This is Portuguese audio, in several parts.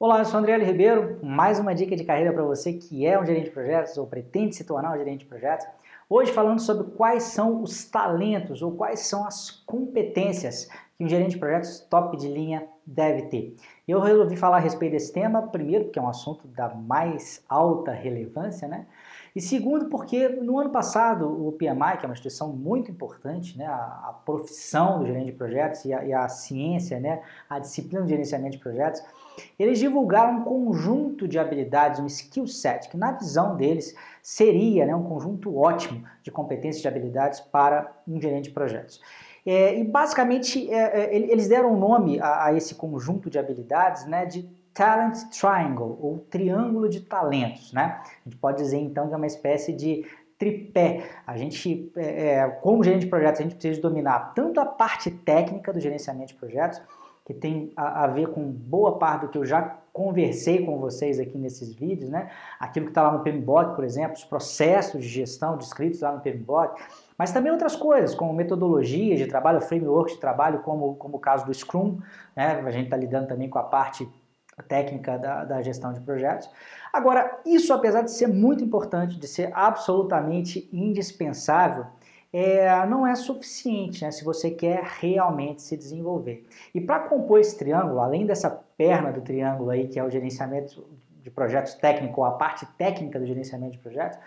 Olá, eu sou André L. Ribeiro, mais uma dica de carreira para você que é um gerente de projetos ou pretende se tornar um gerente de projetos. Hoje falando sobre quais são os talentos ou quais são as competências que um gerente de projetos top de linha deve ter. Eu resolvi falar a respeito desse tema, primeiro porque é um assunto da mais alta relevância, né? E segundo porque no ano passado o PMI, que é uma instituição muito importante, né, a, a profissão do gerente de projetos e a, e a ciência, né, a disciplina de gerenciamento de projetos, eles divulgaram um conjunto de habilidades, um skill set, que na visão deles seria né, um conjunto ótimo de competências e habilidades para um gerente de projetos. É, e basicamente é, é eles deram um nome a, a, esse conjunto de habilidades né, de Talent Triangle, ou Triângulo de Talentos. Né? A gente pode dizer então que é uma espécie de tripé. A gente, é, é como gerente de projetos, a gente precisa dominar tanto a parte técnica do gerenciamento de projetos, que tem a, a, ver com boa parte do que eu já conversei com vocês aqui nesses vídeos, né? Aquilo que está lá no PMBOK, por exemplo, os processos de gestão descritos lá no PMBOK, mas também outras coisas, como metodologias de trabalho, frameworks de trabalho, como, como o caso do Scrum, né? A gente está lidando também com a parte técnica da, da gestão de projetos. Agora, isso apesar de ser muito importante, de ser absolutamente indispensável, é, não é suficiente né, se você quer realmente se desenvolver. E para compor esse triângulo, além dessa perna do triângulo aí, que é o gerenciamento de projetos técnico, ou a parte técnica do gerenciamento de projetos,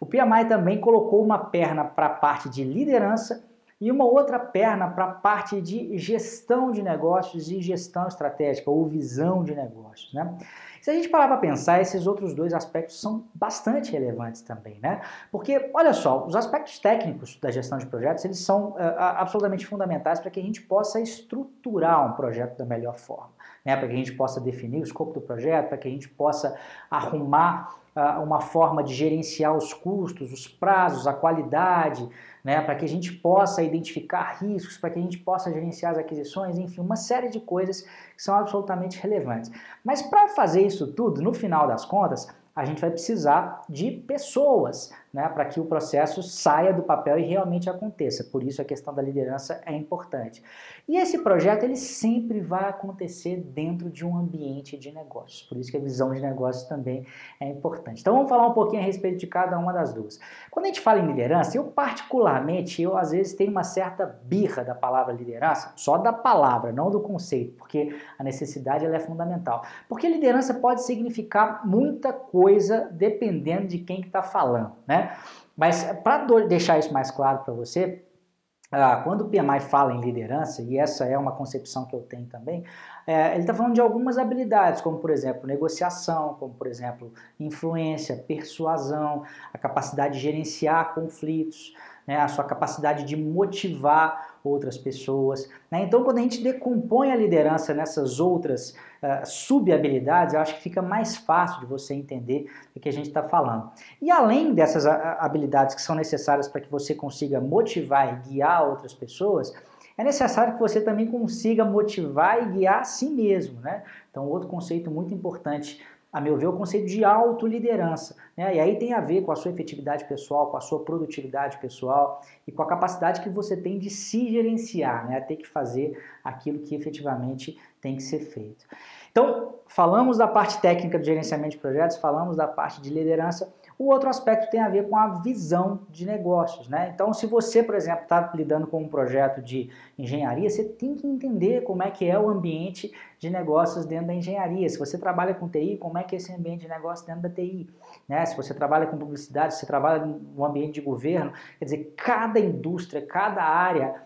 o PMI também colocou uma perna para a parte de liderança e uma outra perna para a parte de gestão de negócios e gestão estratégica, ou visão de negócios. Né? Se a gente parar para pensar, esses outros dois aspectos são bastante relevantes também, né? Porque, olha só, os aspectos técnicos da gestão de projetos, eles são uh, absolutamente fundamentais para que a gente possa estruturar um projeto da melhor forma, né? Para que a gente possa definir o escopo do projeto, para que a gente possa arrumar uh, uma forma de gerenciar os custos, os prazos, a qualidade, né, para que a gente possa identificar riscos, para que a gente possa gerenciar as aquisições, enfim, uma série de coisas que são absolutamente relevantes. Mas para fazer isso tudo, no final das contas, a gente vai precisar de pessoas né, para que o processo saia do papel e realmente aconteça. Por isso a questão da liderança é importante. E esse projeto ele sempre vai acontecer dentro de um ambiente de negócios. Por isso que a visão de negócios também é importante. Então vamos falar um pouquinho a respeito de cada uma das duas. Quando a gente fala em liderança, eu particularmente, eu às vezes tenho uma certa birra da palavra liderança, só da palavra, não do conceito, porque a necessidade ela é fundamental. Porque liderança pode significar muita coisa dependendo de quem está falando, né? Mas para deixar isso mais claro para você, ah, quando o PMI fala em liderança, e essa é uma concepção que eu tenho também, é, ele está falando de algumas habilidades, como por exemplo negociação, como por exemplo influência, persuasão, a capacidade de gerenciar conflitos, né, a sua capacidade de motivar outras pessoas. Né? Então, quando a gente decompõe a liderança nessas outras uh, sub-habilidades, eu acho que fica mais fácil de você entender o que a gente está falando. E além dessas habilidades que são necessárias para que você consiga motivar e guiar outras pessoas, é necessário que você também consiga motivar e guiar a si mesmo. Né? Então, outro conceito muito importante a meu ver, o conceito de autoliderança. Né? E aí tem a ver com a sua efetividade pessoal, com a sua produtividade pessoal e com a capacidade que você tem de se gerenciar, né? ter que fazer aquilo que efetivamente tem que ser feito. Então, falamos da parte técnica do gerenciamento de projetos, falamos da parte de liderança. O outro aspecto tem a ver com a visão de negócios. Né? Então, se você, por exemplo, está lidando com um projeto de engenharia, você tem que entender como é que é o ambiente de negócios dentro da engenharia. Se você trabalha com TI, como é que é esse ambiente de negócio dentro da TI. Né? Se você trabalha com publicidade, se você trabalha no ambiente de governo, quer dizer, cada indústria, cada área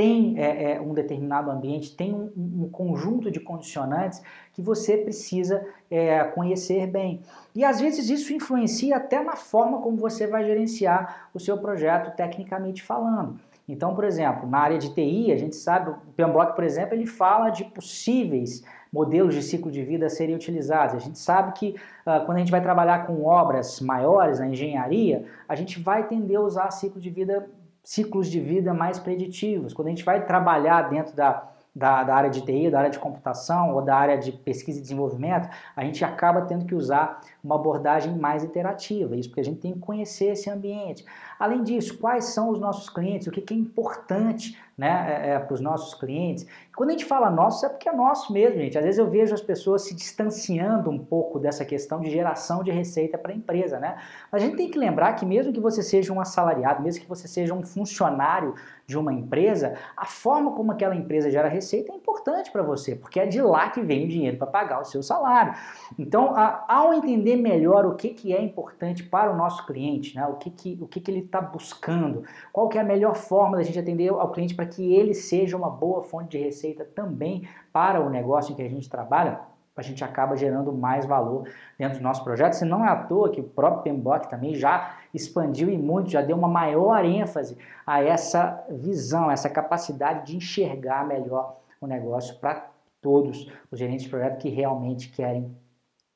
tem é, é, um determinado ambiente, tem um, um, conjunto de condicionantes que você precisa é, conhecer bem. E às vezes isso influencia até na forma como você vai gerenciar o seu projeto tecnicamente falando. Então, por exemplo, na área de TI, a gente sabe, o PMBOK, por exemplo, ele fala de possíveis modelos de ciclo de vida a serem utilizados. A gente sabe que uh, quando a gente vai trabalhar com obras maiores na engenharia, a gente vai tender a usar ciclo de vida ciclos de vida mais preditivos. Quando a gente vai trabalhar dentro da, da, da, área de TI, da área de computação ou da área de pesquisa e desenvolvimento, a gente acaba tendo que usar uma abordagem mais interativa, isso porque a gente tem que conhecer esse ambiente. Além disso, quais são os nossos clientes, o que, que é importante né, é, é, para os nossos clientes. Quando a gente fala nosso, é porque é nosso mesmo, gente. Às vezes eu vejo as pessoas se distanciando um pouco dessa questão de geração de receita para a empresa, né? A gente tem que lembrar que mesmo que você seja um assalariado, mesmo que você seja um funcionário de uma empresa, a forma como aquela empresa gera receita é importante para você, porque é de lá que vem o dinheiro para pagar o seu salário. Então, a, ao entender melhor o que, que é importante para o nosso cliente, né, o que, que, o que, que ele está buscando, qual que é a melhor forma da gente atender ao cliente para que ele seja uma boa fonte de receita também para o negócio em que a gente trabalha, a gente acaba gerando mais valor dentro dos nossos projetos. E não é à toa que o próprio PMBOK também já expandiu e muito, já deu uma maior ênfase a essa visão, essa capacidade de enxergar melhor o negócio para todos os gerentes de projeto que realmente querem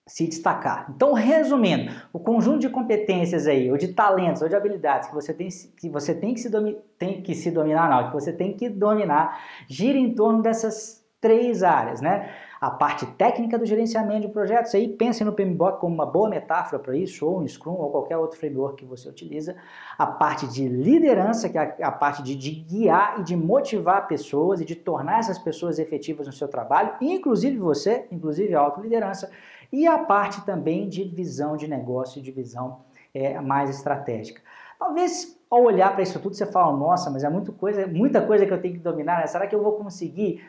se destacar. Então, resumindo, o conjunto de competências aí, ou de talentos, ou de habilidades que você tem que, você tem que, se, domi tem que se dominar, não, que você tem que dominar, gira em torno dessas três áreas, né? A parte técnica do gerenciamento de projetos, aí pense no PMBOK como uma boa metáfora para isso, ou um Scrum, ou qualquer outro framework que você utiliza. A parte de liderança, que é a parte de, de guiar e de motivar pessoas e de tornar essas pessoas efetivas no seu trabalho, inclusive você, inclusive a autoliderança. E a parte também de visão de negócio, de visão é, mais estratégica. Talvez ao olhar para isso tudo você fala, nossa, mas é muita coisa, muita coisa que eu tenho que dominar, né? será que eu vou conseguir?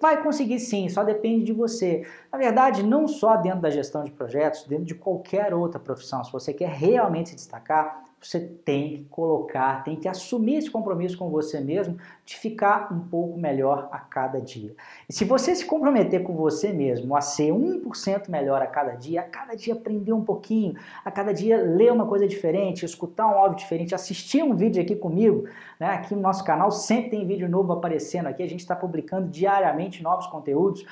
Vai conseguir sim, só depende de você. Na verdade, não só dentro da gestão de projetos, dentro de qualquer outra profissão, se você quer realmente se destacar, você tem que colocar, tem que assumir esse compromisso com você mesmo de ficar um pouco melhor a cada dia. E se você se comprometer com você mesmo a ser 1% melhor a cada dia, a cada dia aprender um pouquinho, a cada dia ler uma coisa diferente, escutar um áudio diferente, assistir um vídeo aqui comigo, né? aqui no nosso canal sempre tem vídeo novo aparecendo aqui, a gente está publicando diariamente novos conteúdos.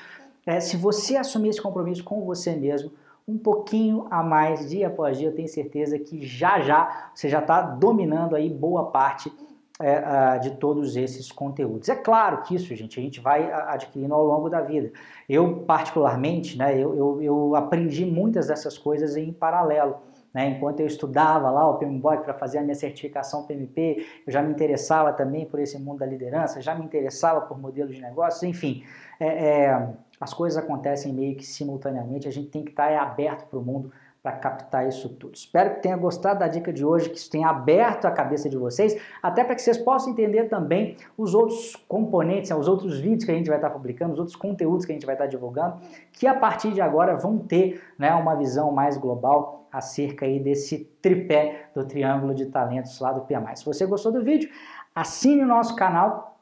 É, se você assumir esse compromisso com você mesmo, um pouquinho a mais dia após dia, eu tenho certeza que já já você já está dominando aí boa parte é, de todos esses conteúdos. É claro que isso, gente, a gente vai adquirindo ao longo da vida. Eu, particularmente, né, eu, eu, eu aprendi muitas dessas coisas em paralelo. Né? Enquanto eu estudava lá o PMBOK para fazer a minha certificação PMP, eu já me interessava também por esse mundo da liderança, já me interessava por modelos de negócios, enfim. É, é, as coisas acontecem meio que simultaneamente, a gente tem que estar é, aberto para o mundo para captar isso tudo. Espero que tenha gostado da dica de hoje, que isso tenha aberto a cabeça de vocês, até para que vocês possam entender também os outros componentes, os outros vídeos que a gente vai estar publicando, os outros conteúdos que a gente vai estar divulgando, que a partir de agora vão ter né, uma visão mais global acerca aí desse tripé do triângulo de talentos lá do PMI. Se você gostou do vídeo, assine o nosso canal,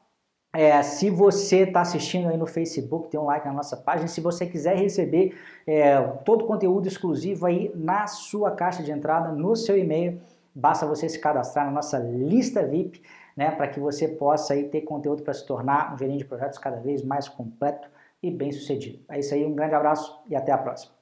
é, se você está assistindo aí no Facebook, tem um like na nossa página. Se você quiser receber é, todo o conteúdo exclusivo aí na sua caixa de entrada, no seu e-mail, basta você se cadastrar na nossa lista VIP, né, para que você possa aí ter conteúdo para se tornar um gerente de projetos cada vez mais completo e bem sucedido. É isso aí, um grande abraço e até a próxima.